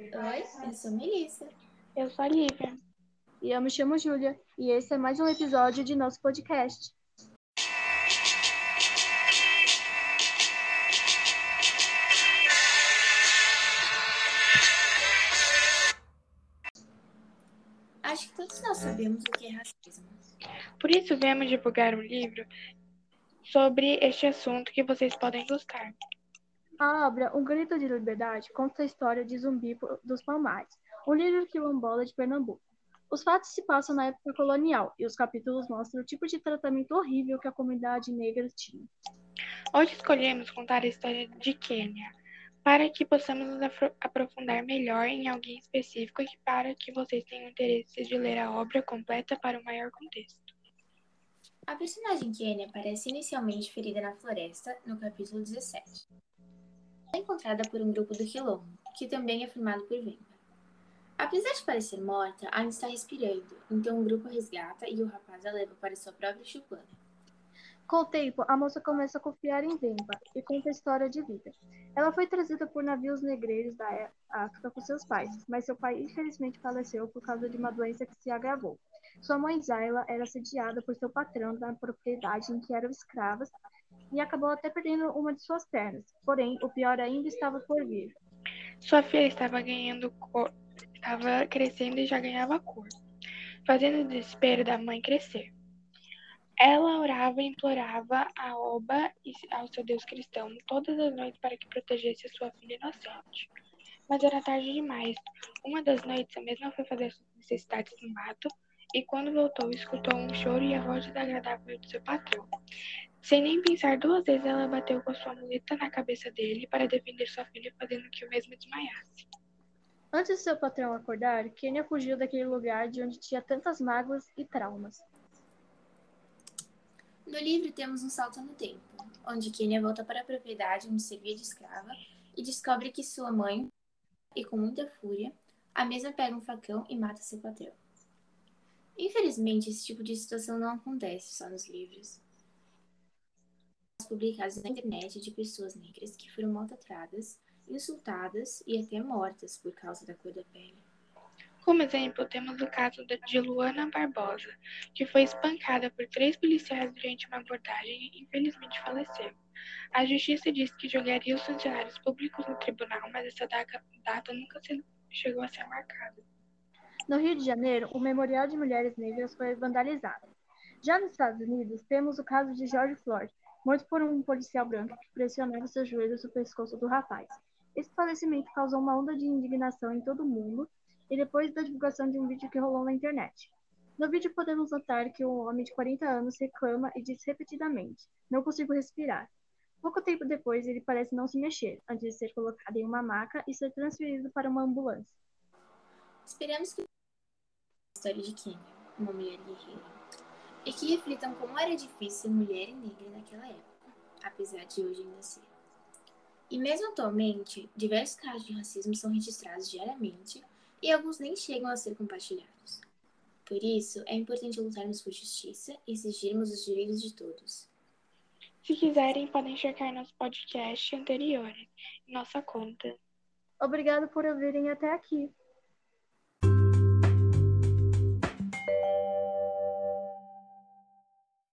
Oi, eu sou Melissa. Eu sou a Lívia. E eu me chamo Júlia. E esse é mais um episódio de nosso podcast. Acho que todos nós sabemos o que é racismo. Por isso, viemos divulgar um livro sobre este assunto que vocês podem gostar. A obra Um Grito de Liberdade conta a história de Zumbi dos Palmares, um líder quilombola de Pernambuco. Os fatos se passam na época colonial e os capítulos mostram o tipo de tratamento horrível que a comunidade negra tinha. Hoje escolhemos contar a história de Quênia, para que possamos nos aprofundar melhor em alguém específico e para que vocês tenham interesse de ler a obra completa para o maior contexto. A personagem Kenya aparece inicialmente ferida na floresta, no capítulo 17. É encontrada por um grupo do Quilombo, que também é formado por Vemba. Apesar de parecer morta, ainda está respirando, então o grupo resgata e o rapaz a leva para sua própria chupana. Com o tempo, a moça começa a confiar em Vemba e conta a história de vida. Ela foi trazida por navios negreiros da África por seus pais, mas seu pai infelizmente faleceu por causa de uma doença que se agravou. Sua mãe Zayla era assediada por seu patrão da propriedade em que eram escravas e acabou até perdendo uma de suas pernas. Porém, o pior ainda estava por vir. Sua filha estava ganhando cor, estava crescendo e já ganhava cor, fazendo o desespero da mãe crescer. Ela orava e implorava a Oba e ao seu Deus cristão todas as noites para que protegesse a sua filha inocente. Mas era tarde demais. Uma das noites, a mesma foi fazer suas necessidades no mato e quando voltou, escutou um choro e a voz desagradável de seu patrão. Sem nem pensar duas vezes, ela bateu com a sua muleta na cabeça dele para defender sua filha, fazendo que o mesmo desmaiasse. Antes de seu patrão acordar, Kenya fugiu daquele lugar de onde tinha tantas mágoas e traumas. No livro temos um salto no tempo, onde Kenya volta para a propriedade onde servia de escrava e descobre que sua mãe, e com muita fúria, a mesma pega um facão e mata seu patrão. Infelizmente, esse tipo de situação não acontece só nos livros. Publicados na internet de pessoas negras que foram maltratadas, insultadas e até mortas por causa da cor da pele. Como exemplo, temos o caso de Luana Barbosa, que foi espancada por três policiais durante uma abordagem e infelizmente faleceu. A justiça disse que jogaria os funcionários públicos no tribunal, mas essa data nunca chegou a ser marcada. No Rio de Janeiro, o Memorial de Mulheres Negras foi vandalizado. Já nos Estados Unidos, temos o caso de George Floyd, morto por um policial branco que pressionava seus joelhos no pescoço do rapaz. Esse falecimento causou uma onda de indignação em todo o mundo e depois da divulgação de um vídeo que rolou na internet. No vídeo podemos notar que um homem de 40 anos reclama e diz repetidamente: Não consigo respirar. Pouco tempo depois, ele parece não se mexer, antes de ser colocado em uma maca e ser transferido para uma ambulância. Esperamos que história de Kenya, uma mulher guerreira, e que reflitam como era difícil ser mulher e negra naquela época, apesar de hoje ainda ser. E mesmo atualmente, diversos casos de racismo são registrados diariamente e alguns nem chegam a ser compartilhados. Por isso, é importante lutarmos por justiça e exigirmos os direitos de todos. Se quiserem, podem checar nosso podcast anterior em nossa conta. Obrigado por ouvirem até aqui.